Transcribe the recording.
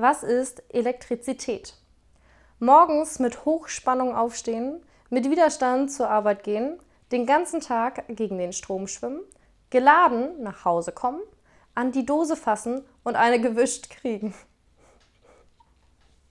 Was ist Elektrizität? Morgens mit Hochspannung aufstehen, mit Widerstand zur Arbeit gehen, den ganzen Tag gegen den Strom schwimmen, geladen nach Hause kommen, an die Dose fassen und eine gewischt kriegen.